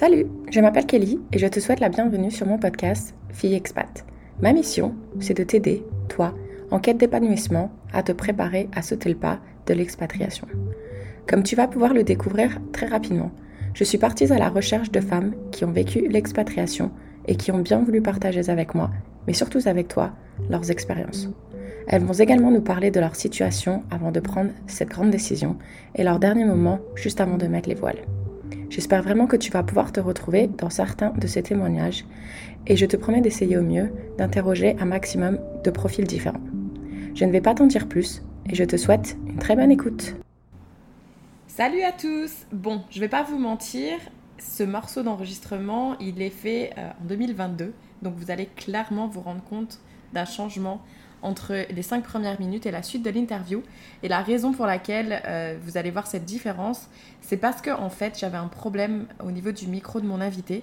Salut, je m'appelle Kelly et je te souhaite la bienvenue sur mon podcast Fille Expat. Ma mission, c'est de t'aider, toi, en quête d'épanouissement, à te préparer à sauter le pas de l'expatriation. Comme tu vas pouvoir le découvrir très rapidement, je suis partie à la recherche de femmes qui ont vécu l'expatriation et qui ont bien voulu partager avec moi, mais surtout avec toi, leurs expériences. Elles vont également nous parler de leur situation avant de prendre cette grande décision et leur dernier moment juste avant de mettre les voiles. J'espère vraiment que tu vas pouvoir te retrouver dans certains de ces témoignages et je te promets d'essayer au mieux d'interroger un maximum de profils différents. Je ne vais pas t'en dire plus et je te souhaite une très bonne écoute. Salut à tous Bon, je vais pas vous mentir, ce morceau d'enregistrement, il est fait euh, en 2022, donc vous allez clairement vous rendre compte d'un changement entre les cinq premières minutes et la suite de l'interview. Et la raison pour laquelle euh, vous allez voir cette différence, c'est parce que en fait j'avais un problème au niveau du micro de mon invité.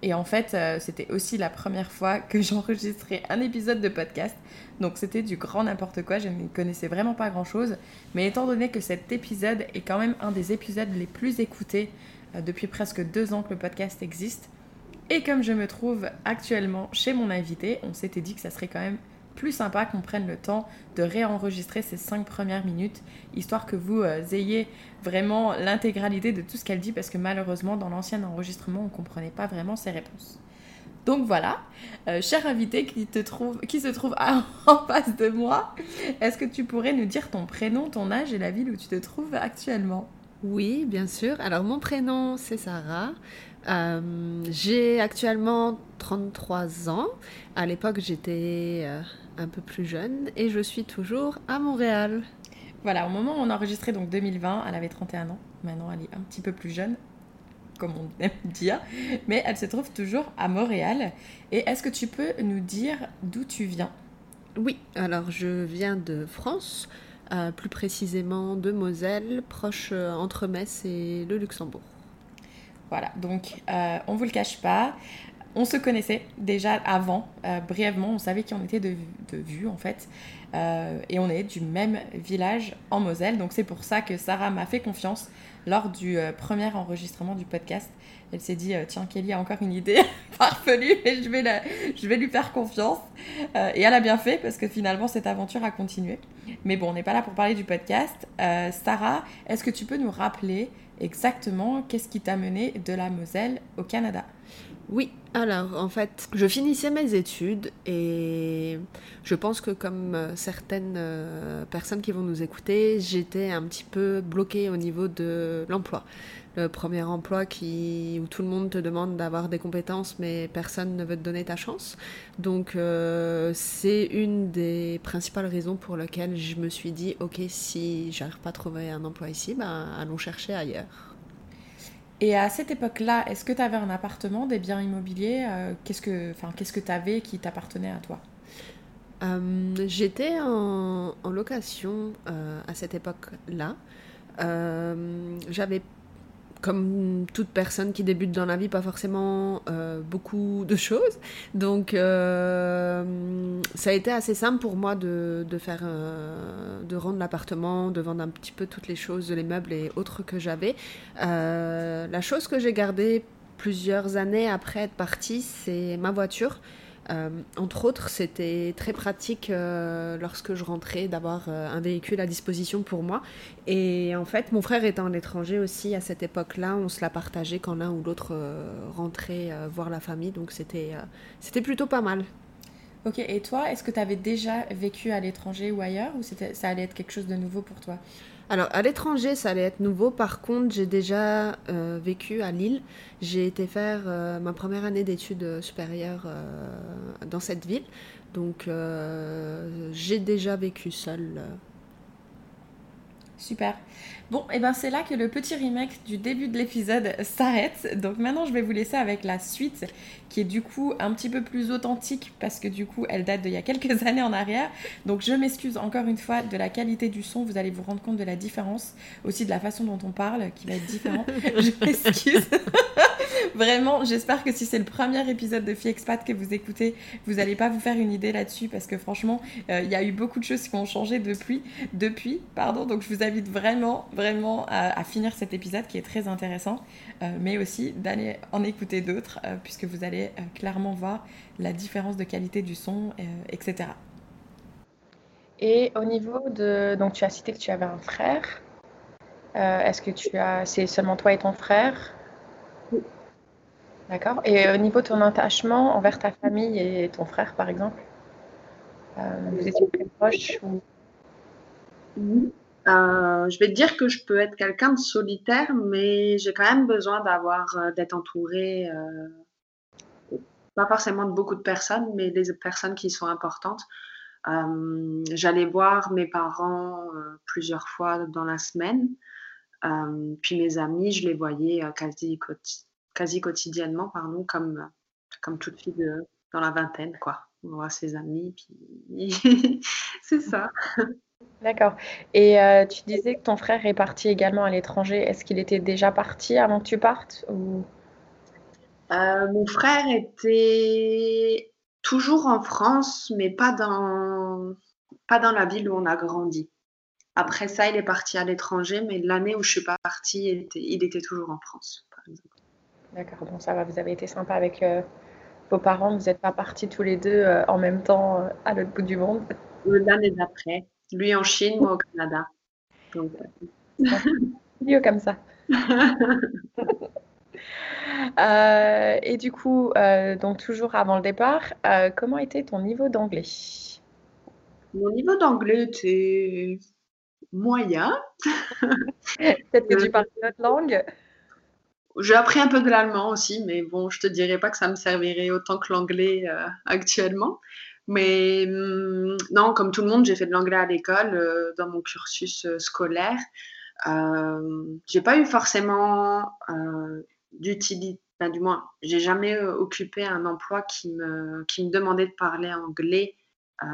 Et en fait, euh, c'était aussi la première fois que j'enregistrais un épisode de podcast. Donc c'était du grand n'importe quoi, je ne connaissais vraiment pas grand-chose. Mais étant donné que cet épisode est quand même un des épisodes les plus écoutés euh, depuis presque deux ans que le podcast existe, et comme je me trouve actuellement chez mon invité, on s'était dit que ça serait quand même plus sympa qu'on prenne le temps de réenregistrer ces cinq premières minutes, histoire que vous euh, ayez vraiment l'intégralité de tout ce qu'elle dit, parce que malheureusement, dans l'ancien enregistrement, on ne comprenait pas vraiment ses réponses. Donc voilà, euh, cher invité qui, te trouve, qui se trouve en face de moi, est-ce que tu pourrais nous dire ton prénom, ton âge et la ville où tu te trouves actuellement? Oui, bien sûr. Alors mon prénom, c'est Sarah. Euh, j'ai actuellement 33 ans. À l'époque, j'étais un peu plus jeune et je suis toujours à Montréal. Voilà, au moment où on a enregistré, donc 2020, elle avait 31 ans. Maintenant, elle est un petit peu plus jeune, comme on aime dire. Mais elle se trouve toujours à Montréal. Et est-ce que tu peux nous dire d'où tu viens? Oui, alors je viens de France, euh, plus précisément de Moselle, proche euh, entre Metz et le Luxembourg. Voilà, donc euh, on vous le cache pas, on se connaissait déjà avant, euh, brièvement, on savait qui on était de, vue en fait. Euh, et on est du même village en Moselle, donc c'est pour ça que Sarah m'a fait confiance lors du euh, premier enregistrement du podcast. Elle s'est dit, tiens, Kelly a encore une idée farfelue et je vais, je vais lui faire confiance. et elle a bien fait parce que finalement, cette aventure a continué. Mais bon, on n'est pas là pour parler du podcast. Sarah, est-ce que tu peux nous rappeler exactement qu'est-ce qui t'a mené de la Moselle au Canada? Oui, alors en fait, je finissais mes études et je pense que comme euh, certaines euh, personnes qui vont nous écouter, j'étais un petit peu bloquée au niveau de l'emploi. Le premier emploi qui, où tout le monde te demande d'avoir des compétences mais personne ne veut te donner ta chance. Donc euh, c'est une des principales raisons pour lesquelles je me suis dit, ok, si j'arrive pas à trouver un emploi ici, ben, allons chercher ailleurs. Et à cette époque-là, est-ce que tu avais un appartement, des biens immobiliers euh, Qu'est-ce que tu avais qui t'appartenait à toi? Euh, J'étais en, location à cette époque-là. J'avais comme toute personne qui débute dans la vie, pas forcément euh, beaucoup de choses. Donc, euh, ça a été assez simple pour moi de, de faire, euh, de rendre l'appartement, de vendre un petit peu toutes les choses, les meubles et autres que j'avais. la chose que j'ai gardée plusieurs années après être partie, c'est ma voiture. Euh, entre autres, c'était très pratique euh, lorsque je rentrais d'avoir euh, un véhicule à disposition pour moi. Et en fait, mon frère étant à l'étranger aussi à cette époque-là, on se la partageait quand l'un ou l'autre rentrait voir la famille. Donc c'était c'était plutôt pas mal. Ok, et toi, est-ce que tu avais déjà vécu à l'étranger ou ailleurs ou ça allait être quelque chose de nouveau pour toi? Alors, à l'étranger, ça allait être nouveau. Par contre, j'ai déjà euh, vécu à Lille. J'ai été faire euh, ma première année d'études supérieures euh, dans cette ville. Donc, j'ai déjà vécu seule Super. Bon, et eh ben c'est là que le petit remake du début de l'épisode s'arrête. Donc maintenant, je vais vous laisser avec la suite, qui est du coup un petit peu plus authentique parce que du coup, elle date d'il y a quelques années en arrière. Donc je m'excuse encore une fois de la qualité du son. Vous allez vous rendre compte de la différence, aussi de la façon dont on parle, qui va être différente. je m'excuse. Vraiment, j'espère que si c'est le premier épisode de Expat que vous écoutez, vous n'allez pas vous faire une idée là-dessus parce que franchement, euh, il y a eu beaucoup de choses qui ont changé depuis. depuis pardon, donc je vous invite vraiment, vraiment à, finir cet épisode qui est très intéressant, euh, mais aussi d'aller en écouter d'autres euh, puisque vous allez clairement voir la différence de qualité du son, etc. Et au niveau de. Donc, tu as cité que tu avais un frère. Est-ce que tu as. C'est seulement toi et ton frère? D'accord. Et au niveau de ton attachement envers ta famille et ton frère, par exemple, euh, vous étiez très proches ou... Euh, je vais te dire que je peux être quelqu'un de solitaire, mais j'ai quand même besoin d'avoir, euh, d'être entourée, pas forcément de beaucoup de personnes, mais des personnes qui sont importantes. J'allais voir mes parents plusieurs fois dans la semaine, puis mes amis, je les voyais quasi quasi quotidiennement, pardon, comme, comme toute fille dans la vingtaine, quoi. On voit ses amis, puis c'est ça. D'accord. Et euh, tu disais que ton frère est parti également à l'étranger. Est-ce qu'il était déjà parti avant que tu partes ou... Euh, mon frère était toujours en France, mais pas dans, pas dans la ville où on a grandi. Après ça, il est parti à l'étranger, mais l'année où je suis pas partie, il était, il était toujours en France, par exemple. D'accord, bon ça va, vous avez été sympa avec euh, vos parents, vous n'êtes pas partis tous les deux euh, en même temps à l'autre bout du monde? L'année d'après, lui en Chine, moi au Canada. Donc, comme ça. et du coup, donc toujours avant le départ, comment était ton niveau d'anglais? Mon niveau d'anglais était moyen. Peut-être que tu parles une autre langue j'ai appris un peu de l'allemand aussi, mais bon, je te dirais pas que ça me servirait autant que l'anglais euh, actuellement. Mais hum, non, comme tout le monde, j'ai fait de l'anglais à l'école euh, dans mon cursus euh, scolaire. Euh, j'ai pas eu forcément d'utilité, enfin, du moins, j'ai jamais occupé un emploi qui me, qui me demandait de parler anglais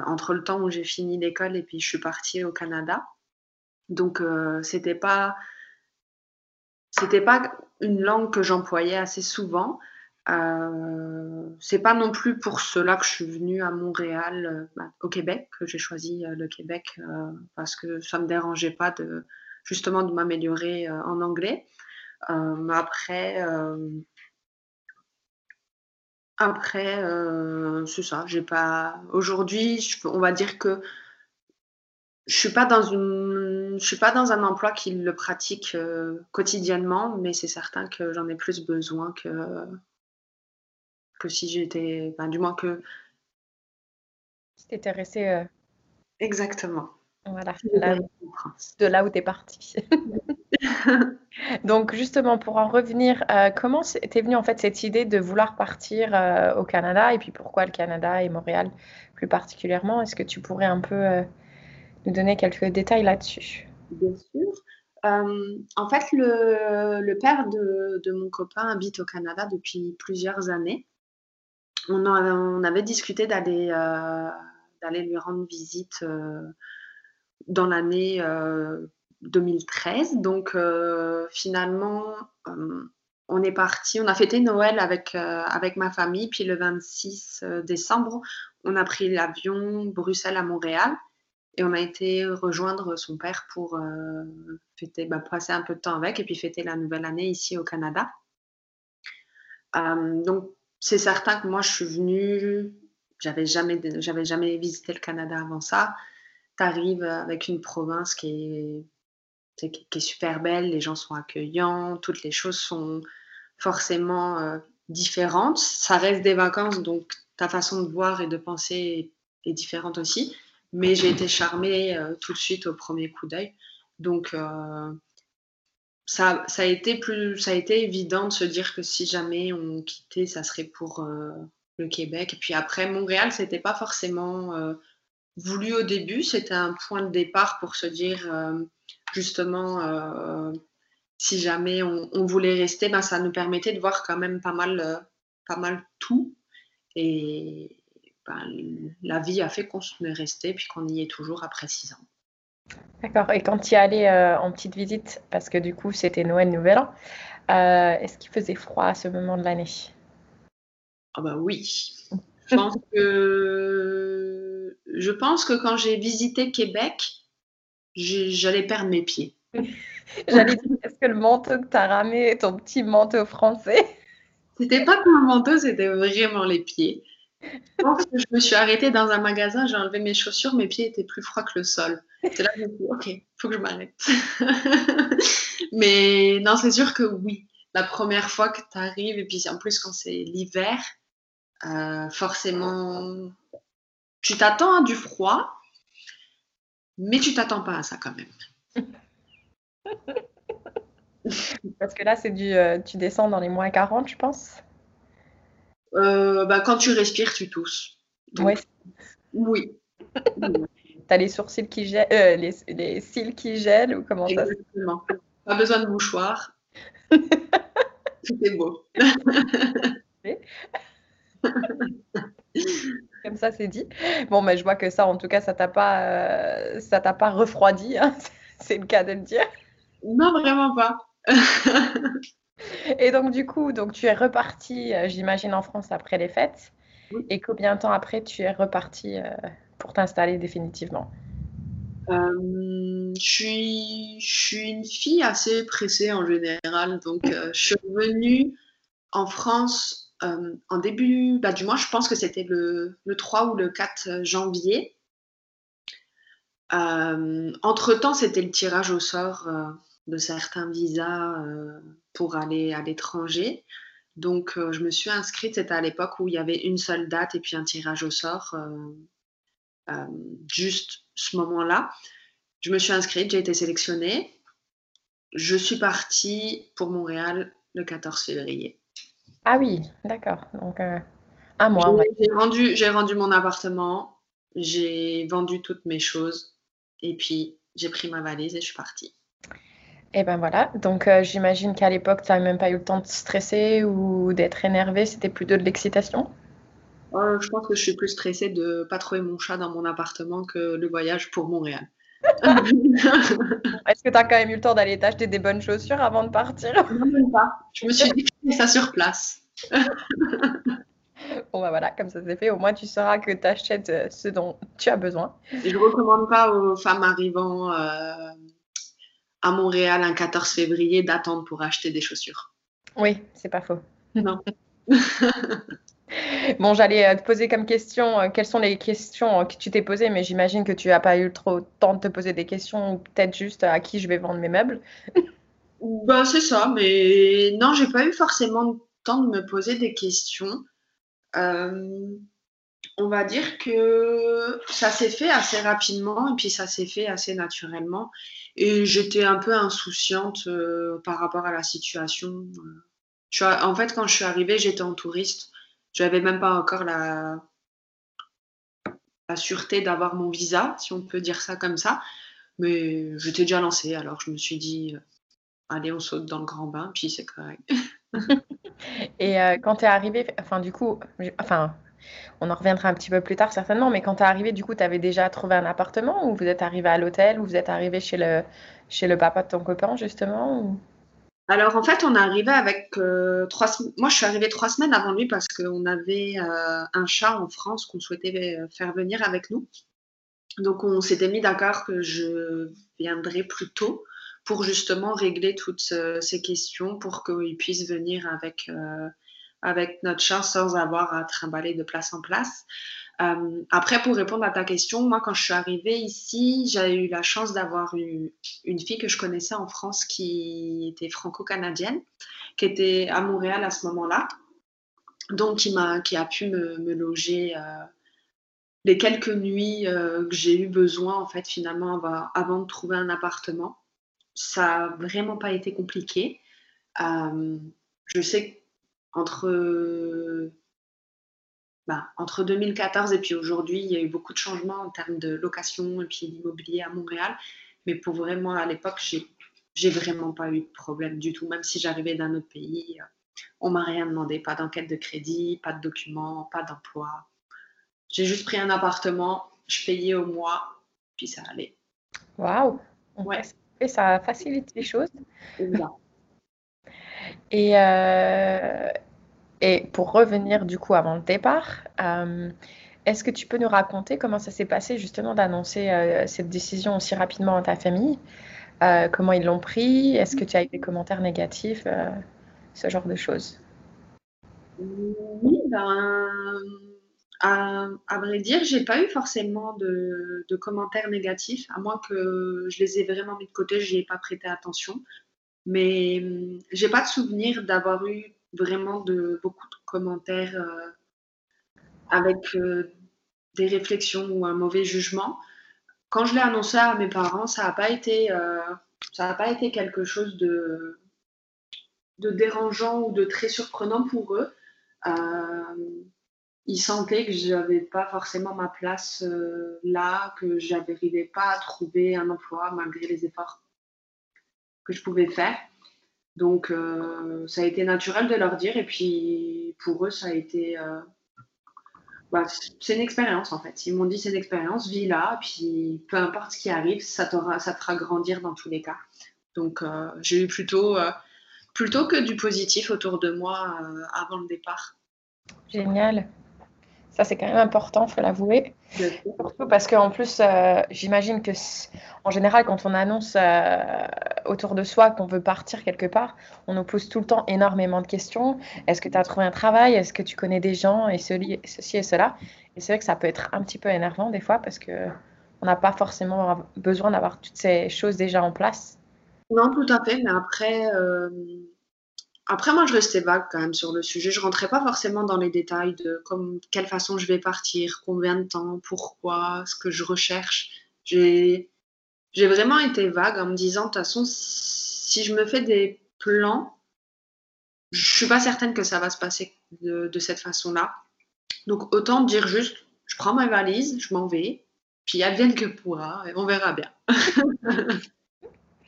entre le temps où j'ai fini l'école et puis je suis partie au Canada. Donc, c'était pas c'était pas une langue que j'employais assez souvent. Euh, c'est pas non plus pour cela que je suis venue à Montréal, euh, bah, au Québec, que j'ai choisi euh, le Québec parce que ça me dérangeait pas de justement de m'améliorer en anglais. Après, après, c'est ça. J'ai pas. Aujourd'hui, on va dire que je suis pas dans une, je suis pas dans un emploi qui le pratique quotidiennement, mais c'est certain que j'en ai plus besoin que que si j'étais, du moins que. Si t'étais resté. Euh, Exactement. Voilà, de là où tu es parti. Donc justement, pour en revenir, euh, comment t'es venue en fait cette idée de vouloir partir au Canada et puis pourquoi le Canada et Montréal plus particulièrement? Est-ce que tu pourrais un peu nous donner quelques détails là-dessus? Bien sûr. Euh, en fait, le, père de, mon copain habite au Canada depuis plusieurs années. On, avait discuté d'aller euh, lui rendre visite euh, dans l'année 2013. Donc, finalement, on est parti, on a fêté Noël avec, ma famille. Puis le 26 décembre, on a pris l'avion Bruxelles à Montréal. Et on a été rejoindre son père pour euh, fêter, bah, passer un peu de temps avec et puis fêter la nouvelle année ici au Canada. Euh, donc, c'est certain que moi, je suis venue, j'avais jamais, j'avais jamais visité le Canada avant ça. Tu arrives avec une province qui est, super belle, les gens sont accueillants, toutes les choses sont forcément euh, différentes. Ça reste des vacances, donc ta façon de voir et de penser est différente aussi. Mais j'ai été charmée euh, tout de suite au premier coup d'œil. Donc, euh, ça, ça, a été plus, ça a été évident de se dire que si jamais on quittait, ça serait pour euh, le Québec. Et puis après, Montréal, c'était pas forcément voulu au début. C'était un point de départ pour se dire, justement, si jamais on, on, voulait rester, ben, ça nous permettait de voir quand même pas mal, pas mal tout. Et, ben, la vie a fait qu'on est resté puis qu'on y est toujours après six ans. D'accord. Et quand tu y allais euh, en petite visite, parce que du coup c'était Noël, Nouvel An, Est-ce qu'il faisait froid à ce moment de l'année? Ah bah oui. Je pense que, je pense que quand j'ai visité Québec, j'allais perdre mes pieds. J'allais dire, est-ce que le manteau que tu as ramé ton petit manteau français? C'était pas comme un manteau, c'était vraiment les pieds. Je que je me suis arrêtée dans un magasin, j'ai enlevé mes chaussures, mes pieds étaient plus froids que le sol. C'est là que je me suis dit, ok, faut que je m'arrête. Mais non, c'est sûr que oui. La première fois que tu arrives, et puis en plus quand c'est l'hiver, euh, forcément, tu t'attends à du froid, mais tu t'attends pas à ça quand même. Parce que là, c'est du, euh, tu descends dans les moins 40, je pense. Euh, bah, quand tu respires, tu tousses. ouais. Oui. T'as les sourcils qui gèlent, euh, les, les, cils qui gèlent ou comment ça Exactement. Pas besoin de mouchoir. C'était beau. Comme ça, c'est dit. Bon, mais je vois que ça, en tout cas, ça t'a pas, euh, ça t'a pas refroidi. Hein c'est le cas de le dire. Non, vraiment pas. Et donc, du coup, donc, tu es reparti, euh, j'imagine, en France après les fêtes. Et combien de temps après tu es reparti euh, pour t'installer définitivement? Je, suis, je suis une fille assez pressée en général. Donc, je suis revenue en France euh, en début bah, du mois, je pense que c'était le, 3 ou le 4 janvier. Euh, entre-temps, c'était le tirage au sort euh, de certains visas pour aller à l'étranger. Donc, je me suis inscrite, c'était à l'époque où il y avait une seule date et puis un tirage au sort, juste ce moment-là. Je me suis inscrite, j'ai été sélectionnée. Je suis partie pour Montréal le 14 février. Ah oui, d'accord. Donc, euh, un mois. J'ai rendu, j'ai rendu mon appartement, j'ai vendu toutes mes choses et puis j'ai pris ma valise et je suis partie. Et ben voilà, donc euh, j'imagine qu'à l'époque, tu n'avais même pas eu le temps de stresser ou d'être énervé, c'était plutôt de l'excitation oh, Je pense que je suis plus stressée de ne pas trouver mon chat dans mon appartement que le voyage pour Montréal. Est-ce que tu as quand même eu le temps d'aller t'acheter des bonnes chaussures avant de partir? Non, même pas. Je me suis dit que ça sur place. bon, bah voilà, comme ça c'est fait. Au moins, tu sauras que tu achètes euh, ce dont tu as besoin. Je ne recommande pas aux femmes arrivant euh, à Montréal un 14 février d'attendre pour acheter des chaussures. Oui, c'est pas faux. Non. Bon, j'allais euh, te poser comme question, euh, quelles sont les questions euh, que tu t'es posées, mais j'imagine que tu n'as pas eu trop de temps de te poser des questions, ou peut-être juste à qui je vais vendre mes meubles. bah, c'est ça, mais non, j'ai pas eu forcément le temps de me poser des questions. On va dire que ça s'est fait assez rapidement et puis ça s'est fait assez naturellement. Et j'étais un peu insouciante par rapport à la situation. en fait, quand je suis arrivée, j'étais en touriste. Je n'avais même pas encore la, la sûreté d'avoir mon visa, si on peut dire ça comme ça. Mais j'étais déjà lancée, alors je me suis dit, euh, allez, on saute dans le grand bain, puis c'est correct. Et euh, quand tu es arrivé, enfin du coup, enfin, on en reviendra un petit peu plus tard certainement, mais quand tu es arrivé, du coup, tu avais déjà trouvé un appartement ou vous êtes arrivé à l'hôtel ou vous êtes arrivé chez le, chez le papa de ton copain justement alors en fait, on est arrivé avec euh, trois. Moi, je suis arrivée trois semaines avant lui parce qu'on avait euh, un chat en France qu'on souhaitait euh, faire venir avec nous. Donc on s'était mis d'accord que je viendrais plus tôt pour justement régler toutes ces questions pour qu'il puisse venir avec, avec notre chat sans avoir à trimballer de place en place. Euh, après, pour répondre à ta question, moi, quand je suis arrivée ici, j'ai eu la chance d'avoir une, fille que je connaissais en France qui était franco-canadienne, qui était à Montréal à ce moment-là, donc qui, a, pu me, loger euh, les quelques nuits euh, que j'ai eu besoin, en fait, finalement, avant, avant, de trouver un appartement. Ça n'a vraiment pas été compliqué. je sais qu'entre bah, entre 2014 et puis aujourd'hui, il y a eu beaucoup de changements en termes de location et puis d'immobilier à Montréal. Mais pour vraiment, à l'époque, j'ai, j'ai vraiment pas eu de problème du tout. Même si j'arrivais d'un autre pays, on m'a rien demandé. Pas d'enquête de crédit, pas de documents, pas d'emploi. J'ai juste pris un appartement, je payais au mois, puis ça allait. Waouh! Ouais. Et ça facilite les choses. Et, euh, et pour revenir du coup avant le départ, euh, est-ce que tu peux nous raconter comment ça s'est passé justement d'annoncer euh, cette décision aussi rapidement à ta famille? Comment ils l'ont pris? Est-ce que tu as eu des commentaires négatifs Ce genre de choses? Oui, ben, à, vrai dire, j'ai pas eu forcément de, commentaires négatifs, à moins que je les ai vraiment mis de côté, je n'y ai pas prêté attention. Mais hum, j'ai pas de souvenir d'avoir eu vraiment de beaucoup de commentaires euh, avec euh, des réflexions ou un mauvais jugement. Quand je l'ai annoncé à mes parents, ça n'a pas été euh, pas été quelque chose de de dérangeant ou de très surprenant pour eux. ils sentaient que je n'avais pas forcément ma place là, que je n'arrivais pas à trouver un emploi malgré les efforts que je pouvais faire. Donc, euh, ça a été naturel de leur dire. Et puis, pour eux, ça a été. Euh, bah, c'est une expérience, en fait. Ils m'ont dit c'est une expérience, vis là. Puis, peu importe ce qui arrive, ça, ça te fera grandir dans tous les cas. Donc, euh, j'ai eu plutôt, plutôt que du positif autour de moi avant le départ. Génial. Ça, c'est quand même important, il faut l'avouer. Surtout parce qu'en plus, euh, j'imagine que en général, quand on annonce euh, autour de soi qu'on veut partir quelque part, on nous pose tout le temps énormément de questions. Est-ce que tu as trouvé un travail? Est-ce que tu connais des gens? Et ceci, et cela Et c'est vrai que ça peut être un petit peu énervant des fois parce qu'on n'a pas forcément besoin d'avoir toutes ces choses déjà en place. Non, tout à fait. Mais après, euh, après, moi, je restais vague quand même sur le sujet. Je rentrais pas forcément dans les détails de comme, quelle façon je vais partir, combien de temps, pourquoi, ce que je recherche. J'ai, vraiment été vague en me disant, de toute façon, si je me fais des plans, je suis pas certaine que ça va se passer de, de cette façon-là. Donc, autant dire juste, je prends ma valise, je m'en vais, puis advienne que pourra, et on verra bien.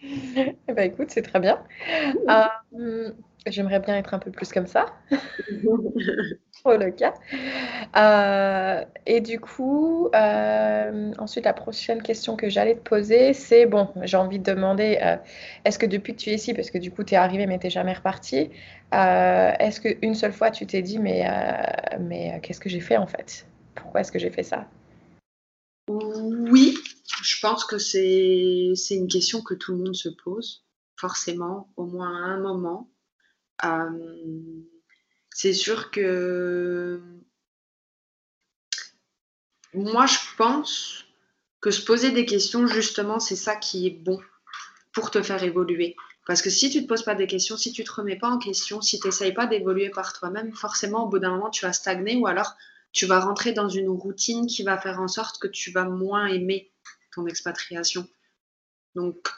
eh ben, écoute, c'est très bien. Euh, J'aimerais bien être un peu plus comme ça. Pour le cas. Euh, et du coup, euh, ensuite, la prochaine question que j'allais te poser, c'est bon, j'ai envie de demander euh, est-ce que depuis que tu es ici, parce que du coup, tu es arrivé mais tu n'es jamais reparti, est-ce qu'une seule fois tu t'es dit mais, mais qu'est-ce que j'ai fait en fait? Pourquoi est-ce que j'ai fait ça? Oui, je pense que c'est une question que tout le monde se pose, forcément, au moins à un moment. C'est sûr que moi, je pense que se poser des questions, justement, c'est ça qui est bon pour te faire évoluer. Parce que si tu ne te poses pas des questions, si tu ne te remets pas en question, si tu n'essayes pas d'évoluer par toi-même, forcément, au bout d'un moment, tu vas stagner ou alors tu vas rentrer dans une routine qui va faire en sorte que tu vas moins aimer ton expatriation. Donc,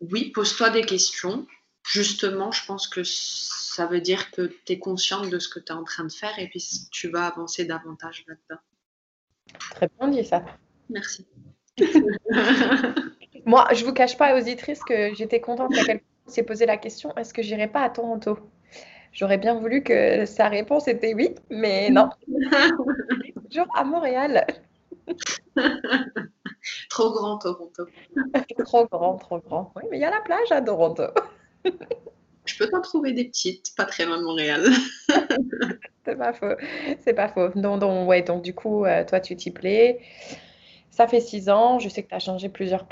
oui, pose-toi des questions, justement, je pense que ça veut dire que tu es consciente de ce que tu es en train de faire et puis tu vas avancer davantage là-dedans. Très bien dit ça. Merci. Moi, je vous cache pas, auditrices, que j'étais contente que quelqu'un s'est posé la question est-ce que j'irai pas à Toronto? J'aurais bien voulu que sa réponse était oui, mais non. Toujours à Montréal. trop grand, Toronto. trop grand, trop grand. Oui, mais il y a la plage à Toronto. Je peux t'en trouver des petites, pas très loin de Montréal. c'est pas faux. C'est pas faux. Donc, donc, ouais, donc du coup, euh, toi, tu t'y plais. Ça fait six ans. Je sais que tu as changé plusieurs,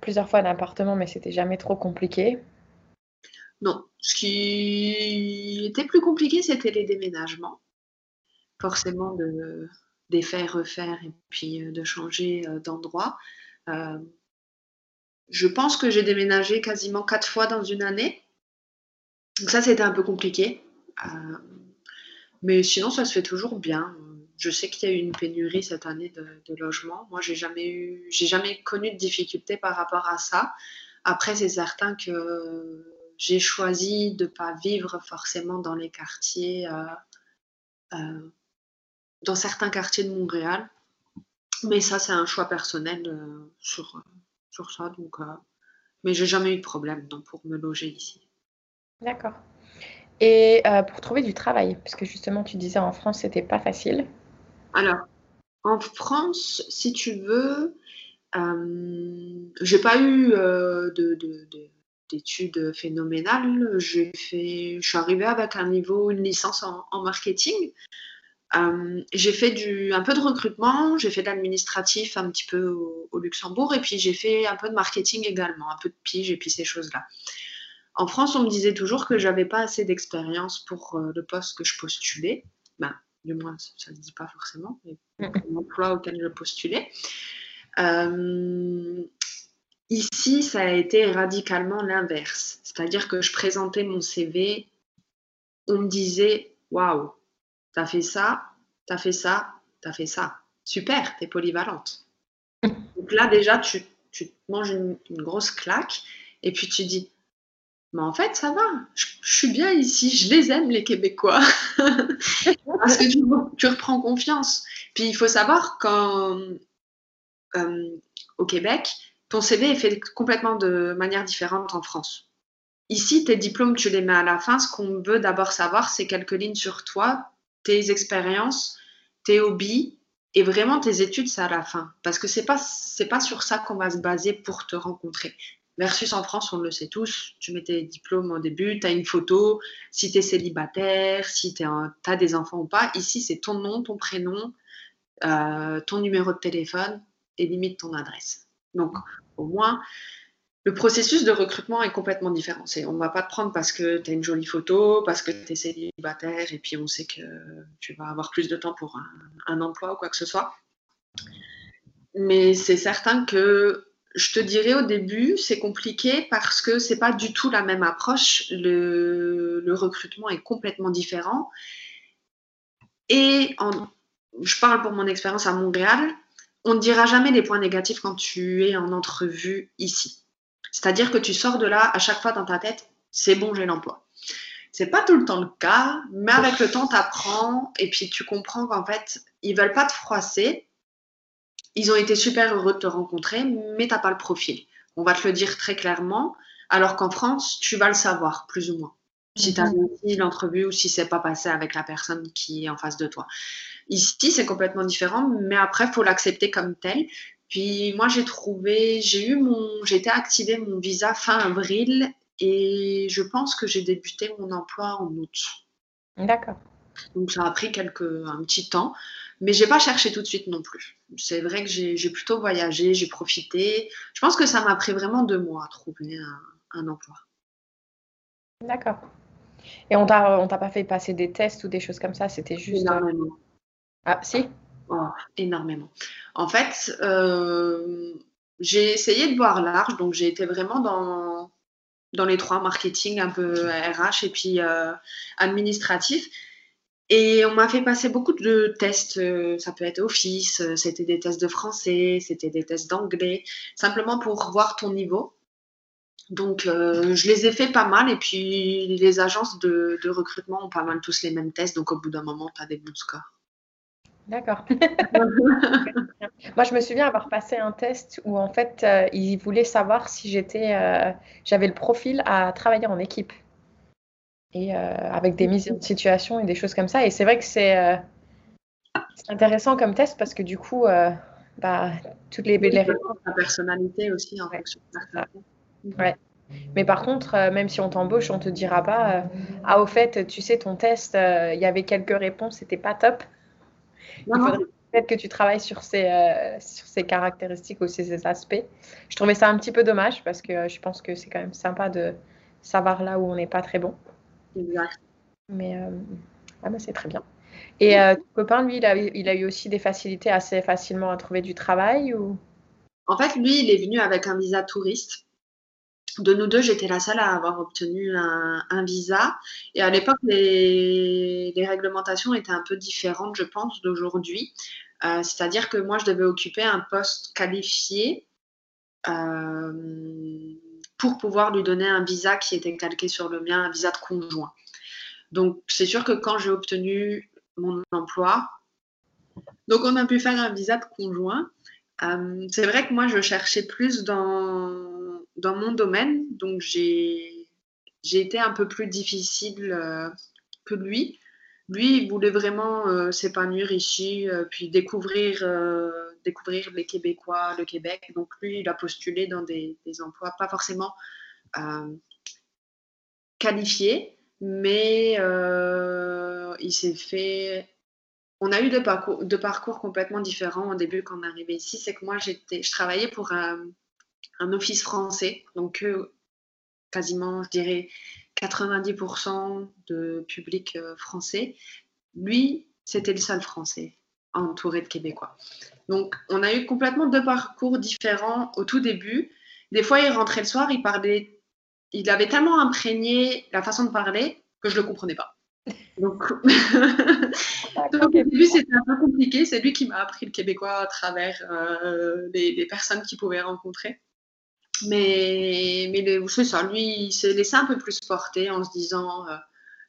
plusieurs fois d'appartement, mais c'était jamais trop compliqué. Non. Ce qui était plus compliqué, c'était les déménagements. Forcément, de défaire, refaire et puis euh, de changer euh, d'endroit. Je pense que j'ai déménagé quasiment quatre fois dans une année. Donc ça, c'était un peu compliqué. Euh, mais sinon, ça se fait toujours bien. Je sais qu'il y a eu une pénurie cette année de, de logement. Moi, j'ai jamais eu, j'ai jamais connu de difficultés par rapport à ça. Après, c'est certain que j'ai choisi de ne pas vivre forcément dans les quartiers, euh, euh, dans certains quartiers de Montréal. Mais ça, c'est un choix personnel sur, sur ça. Donc, euh, mais j'ai jamais eu de problème pour me loger ici. D'accord. Et euh, pour trouver du travail, parce que justement, tu disais en France, c'était pas facile. Alors, en France, si tu veux, euh, j'ai pas eu de, d'études phénoménales. J'ai fait, je suis arrivée avec un niveau, une licence en, marketing. Euh, j'ai fait du, un peu de recrutement, j'ai fait de l'administratif un petit peu au, Luxembourg et puis j'ai fait un peu de marketing également, un peu de pige et puis ces choses-là. En France, on me disait toujours que j'avais pas assez d'expérience pour euh, le poste que je postulais. Ben, du moins, ça ne dit pas forcément, mais pour l'emploi auquel je postulais. Euh, ici, ça a été radicalement l'inverse. C'est-à-dire que je présentais mon CV, on me disait Waouh, t'as fait ça, t'as fait ça, t'as fait ça. Super, t'es polyvalente. Donc là, déjà, tu, manges une, grosse claque et puis tu dis mais en fait, ça va, je, suis bien ici, je les aime, les Québécois. Parce que tu, tu, reprends confiance. Puis il faut savoir qu'au euh, Québec, ton CV est fait complètement de manière différente en France. Ici, tes diplômes, tu les mets à la fin. Ce qu'on veut d'abord savoir, c'est quelques lignes sur toi, tes expériences, tes hobbies et vraiment tes études, c'est à la fin. Parce que c'est pas pas sur ça qu'on va se baser pour te rencontrer. Versus en France, on le sait tous, tu mets tes diplômes au début, tu as une photo, si tu es célibataire, si tu as des enfants ou pas. Ici, c'est ton nom, ton prénom, euh, ton numéro de téléphone et limite ton adresse. Donc, au moins, le processus de recrutement est complètement différent. on ne va pas te prendre parce que tu as une jolie photo, parce que tu es célibataire, et puis on sait que tu vas avoir plus de temps pour un, emploi ou quoi que ce soit. Mais c'est certain que je te dirais au début, c'est compliqué parce que c'est pas du tout la même approche. Le, recrutement est complètement différent. Et je parle pour mon expérience à Montréal, on ne dira jamais les points négatifs quand tu es en entrevue ici. C'est-à-dire que tu sors de là à chaque fois dans ta tête, c'est bon, j'ai l'emploi. C'est pas tout le temps le cas, mais avec le temps, tu apprends et puis tu comprends qu'en fait, ils veulent pas te froisser. Ils ont été super heureux de te rencontrer, mais t'as pas le profil. On va te le dire très clairement, alors qu'en France, tu vas le savoir, plus ou moins. Si tu as mhm. réussi l'entrevue ou si c'est pas passé avec la personne qui est en face de toi. Ici, c'est complètement différent, mais après, il faut l'accepter comme tel. Puis moi, j'ai trouvé, j'ai eu mon, j'ai été activé mon visa fin avril et je pense que j'ai débuté mon emploi en août. D'accord. Donc ça a pris quelques, un petit temps, mais j'ai pas cherché tout de suite non plus. C'est vrai que j'ai plutôt voyagé, j'ai profité. Je pense que ça m'a pris vraiment deux mois à trouver un, emploi. D'accord. Et on t'a pas fait passer des tests ou des choses comme ça, c'était juste. Énormément. Ah, si? Oh, Énormément. En fait, euh, j'ai essayé de voir large, donc j'ai été vraiment dans, dans les trois marketing, un peu RH et puis euh, administratif. Et on m'a fait passer beaucoup de tests. Euh, ça peut être Office, c'était des tests de français, c'était des tests d'anglais, simplement pour voir ton niveau. Donc, je les ai fait pas mal. Et puis, les agences de, de recrutement ont pas mal tous les mêmes tests. Donc, au bout d'un moment, tu as des bons scores. D'accord. Moi, je me souviens avoir passé un test où en fait, euh, ils voulaient savoir si j'étais, euh, j'avais le profil à travailler en équipe et euh, avec des mises en situation et des choses comme ça. Et c'est vrai que c'est intéressant comme test parce que du coup, bah, toutes les, les réponses. La personnalité aussi en fonction Ouais. Mais par contre, même si on t'embauche, on te dira pas Ah, au fait, tu sais, ton test, il y avait quelques réponses, c'était pas top. Il faudrait peut-être que tu travailles sur ces, euh, sur ces caractéristiques ou ces aspects. Je trouvais ça un petit peu dommage parce que je pense que c'est quand même sympa de savoir là où on n'est pas très bon. Exact. Mais, euh, ah, c'est très bien. Et euh, ton copain, lui, il a, il a eu aussi des facilités assez facilement à trouver du travail ou... En fait, lui, il est venu avec un visa touriste de nous deux, j'étais la seule à avoir obtenu un, visa. Et à l'époque, les, réglementations étaient un peu différentes, je pense, d'aujourd'hui. Euh, c'est-à-dire que moi, je devais occuper un poste qualifié euh, pour pouvoir lui donner un visa qui était calqué sur le mien, un visa de conjoint. Donc, c'est sûr que quand j'ai obtenu mon emploi, donc on a pu faire un visa de conjoint. Euh, c'est vrai que moi, je cherchais plus dans dans mon domaine, donc j'ai été un peu plus difficile euh, que lui. Lui, il voulait vraiment euh, s'épanouir ici, euh, puis découvrir, découvrir les Québécois, le Québec. Donc lui, il a postulé dans des, emplois, pas forcément qualifié, mais il s'est fait on a eu deux parcours, parcours complètement différents au début quand on est arrivé ici. C'est que moi, je travaillais pour un, office français, donc quasiment, je dirais, 90% de public euh, français. Lui, c'était le seul français entouré de Québécois. Donc, on a eu complètement deux parcours différents au tout début. Des fois, il rentrait le soir, il parlait, il avait tellement imprégné la façon de parler que je ne le comprenais pas. Donc, au début, c'était un peu compliqué. C'est lui qui m'a appris le québécois à travers euh, les, personnes qu'il pouvait rencontrer. Mais, mais c'est ça, lui, il s'est laissé un peu plus porter en se disant euh,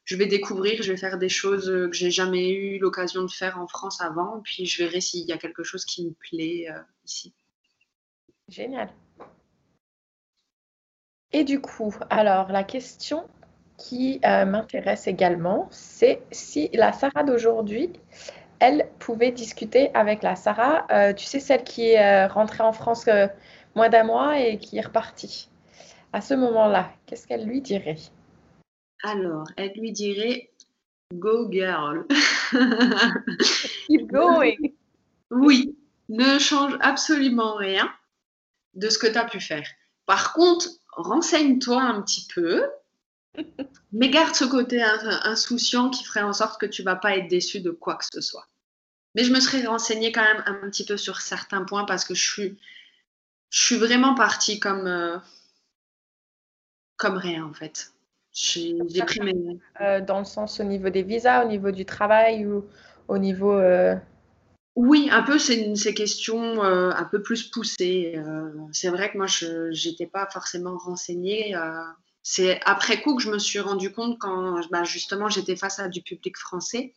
je vais découvrir, je vais faire des choses que j'ai jamais eu l'occasion de faire en France avant, puis je verrai s'il y a quelque chose qui me plaît euh, ici. Génial. Et du coup, alors la question qui euh, m'intéresse également, c'est si la Sarah d'aujourd'hui, elle pouvait discuter avec la Sarah, tu sais, celle qui est rentrée en France moins d'un mois et qui est repartie. À ce moment-là, qu'est-ce qu'elle lui dirait? Alors, elle lui dirait Go girl. Keep going. Oui, ne change absolument rien de ce que tu as pu faire. Par contre, renseigne-toi un petit peu, mais garde ce côté insouciant qui ferait en sorte que tu vas pas être déçu de quoi que ce soit. Mais je me serais renseignée quand même un petit peu sur certains points parce que je suis, je suis vraiment partie comme, euh, comme rien en fait. J'ai pris mes... Euh, dans le sens au niveau des visas, au niveau du travail ou au niveau... Euh, oui, un peu, c'est ces questions un peu plus poussées. c'est vrai que moi, je n'étais pas forcément renseignée c'est après coup que je me suis rendu compte quand bah, justement j'étais face à du public français.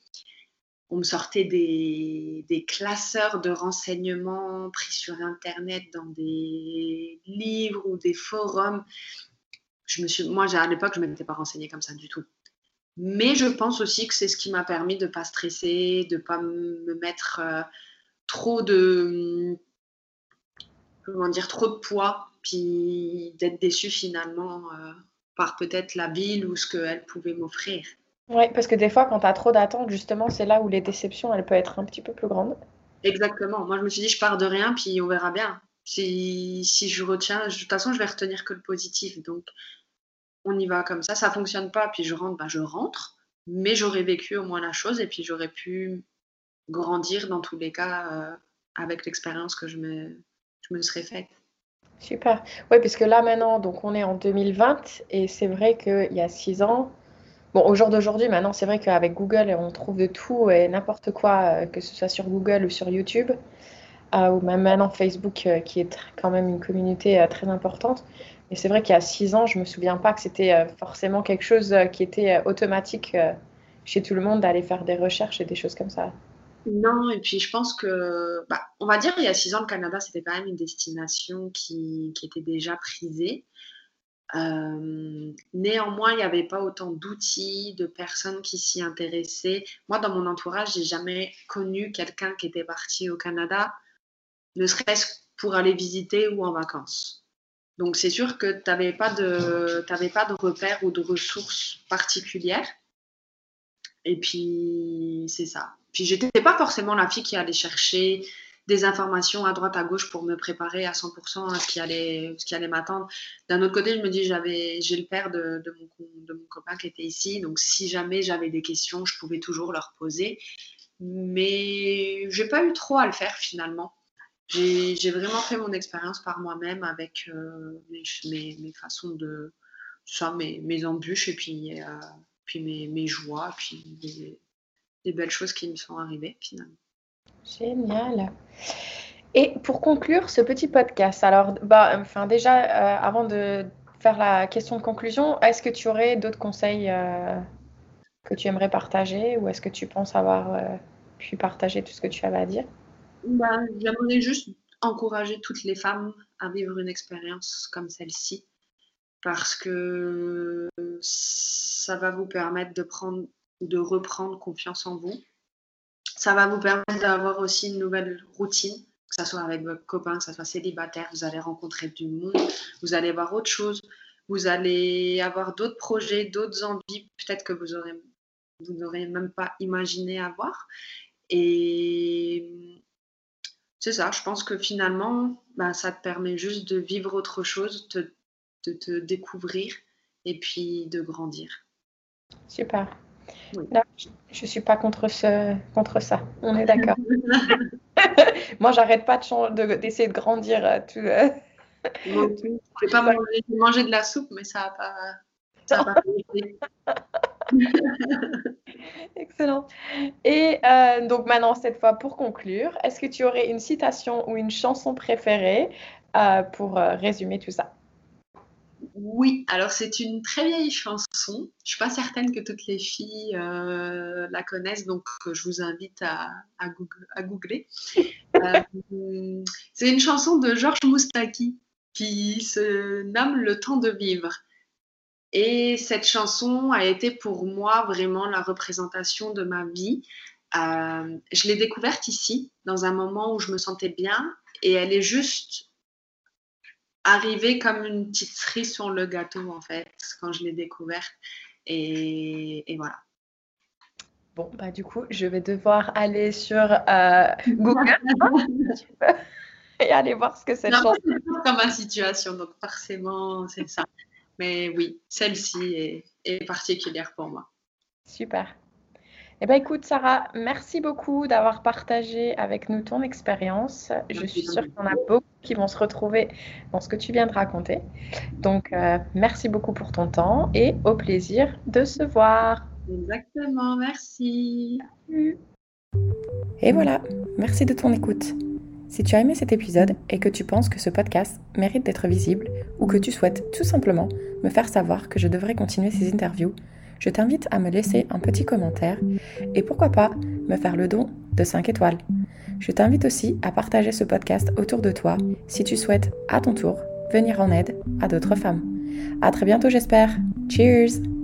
On me sortait des, classeurs de renseignements pris sur Internet dans des livres ou des forums. Je me suis, moi, à l'époque, je ne m'étais pas renseignée comme ça du tout. Mais je pense aussi que c'est ce qui m'a permis de ne pas stresser, de ne pas me mettre euh, trop de comment dire trop de poids, puis d'être déçue finalement. Euh, par peut-être la ville ou ce qu'elle pouvait m'offrir. Oui, parce que des fois, quand tu as trop d'attentes, justement, c'est là où les déceptions, elles peuvent être un petit peu plus grandes. Exactement. Moi, je me suis dit, je pars de rien, puis on verra bien. Si, si je retiens, de toute façon, je vais retenir que le positif. Donc, on y va comme ça. Ça fonctionne pas, puis je rentre, bah, je rentre. Mais j'aurais vécu au moins la chose, et puis j'aurais pu grandir dans tous les cas euh, avec l'expérience que je me, je me serais faite. Super. Oui, puisque là maintenant, donc on est en 2020 et c'est vrai qu'il y a six ans, bon, au jour d'aujourd'hui, maintenant, c'est vrai qu'avec Google, on trouve de tout et n'importe quoi, euh, que ce soit sur Google ou sur YouTube, euh, ou même maintenant Facebook, euh, qui est quand même une communauté très importante. Mais c'est vrai qu'il y a six ans, je me souviens pas que c'était forcément quelque chose qui était automatique chez tout le monde d'aller faire des recherches et des choses comme ça. Non, et puis je pense que, bah, on va dire, il y a six ans, le Canada, c'était quand même une destination qui était déjà prisée. Néanmoins, il n'y avait pas autant d'outils, de personnes qui s'y intéressaient. Moi, dans mon entourage, j'ai jamais connu quelqu'un qui était parti au Canada, ne serait-ce pour aller visiter ou en vacances. Donc, c'est sûr que tu n'avais pas, de, pas de repères ou de ressources particulières. Et puis, c'est ça. Puis j'étais pas forcément la fille qui allait chercher des informations à droite à gauche pour me préparer à 100% à ce qui allait, ce qui allait m'attendre. D'un autre côté, je me dis j'avais, j'ai le père de, de, mon, de mon copain qui était ici, donc si jamais j'avais des questions, je pouvais toujours leur poser. Mais j'ai pas eu trop à le faire finalement. J'ai, vraiment fait mon expérience par moi-même avec euh, mes, mes, façons de ça, mes, mes embûches et puis, euh, puis mes, mes joies, puis des belles choses qui me sont arrivées finalement. Génial. Et pour conclure ce petit podcast, alors, bah, enfin déjà, euh, avant de faire la question de conclusion, est-ce que tu aurais d'autres conseils euh, que tu aimerais partager ou est-ce que tu penses avoir euh, pu partager tout ce que tu avais à dire? Bah, J'aimerais juste encourager toutes les femmes à vivre une expérience comme celle-ci parce que ça va vous permettre de prendre de reprendre confiance en vous. Ça va vous permettre d'avoir aussi une nouvelle routine, que ce soit avec votre copain, que ce soit célibataire, vous allez rencontrer du monde, vous allez voir autre chose. vous allez avoir d'autres projets, d'autres envies, peut-être que vous aurez vous n'aurez même pas imaginé avoir. Et c'est ça, je pense que finalement, ben, ça te permet juste de vivre autre chose, de te découvrir et puis de grandir. Super. Je ne suis pas contre, ce, contre ça, on est d'accord. Moi, j'arrête pas d'essayer de, de, grandir. Euh, tout, euh... je vais pas manger, de la soupe, mais ça n'a pas, ça pas Excellent. Et euh, donc maintenant, cette fois, pour conclure, est-ce que tu aurais une citation ou une chanson préférée euh, pour euh, résumer tout ça? Oui, alors c'est une très vieille chanson. Je ne suis pas certaine que toutes les filles la connaissent, donc je vous invite à, à, googler. c'est une chanson de Georges Moustaki qui se nomme Le temps de vivre. Et cette chanson a été pour moi vraiment la représentation de ma vie. Euh, je l'ai découverte ici, dans un moment où je me sentais bien, et elle est juste arrivée comme une petite cerise sur le gâteau, en fait, quand je l'ai découverte. Et, voilà. Bon, bah du coup, je vais devoir aller sur euh, Google et aller voir ce que c'est. comme ma situation, donc forcément, c'est ça. Mais oui, celle-ci est, particulière pour moi. Super. Eh bien, écoute, Sarah, merci beaucoup d'avoir partagé avec nous ton expérience. Je suis sûre qu'il y en a beaucoup qui vont se retrouver dans ce que tu viens de raconter. Donc, euh, merci beaucoup pour ton temps et au plaisir de se voir. Exactement, merci. Et voilà, merci de ton écoute. Si tu as aimé cet épisode et que tu penses que ce podcast mérite d'être visible ou que tu souhaites tout simplement me faire savoir que je devrais continuer ces interviews, je t'invite à me laisser un petit commentaire et pourquoi pas me faire le don de 5 étoiles. Je t'invite aussi à partager ce podcast autour de toi si tu souhaites à ton tour venir en aide à d'autres femmes. À très bientôt j'espère. Cheers!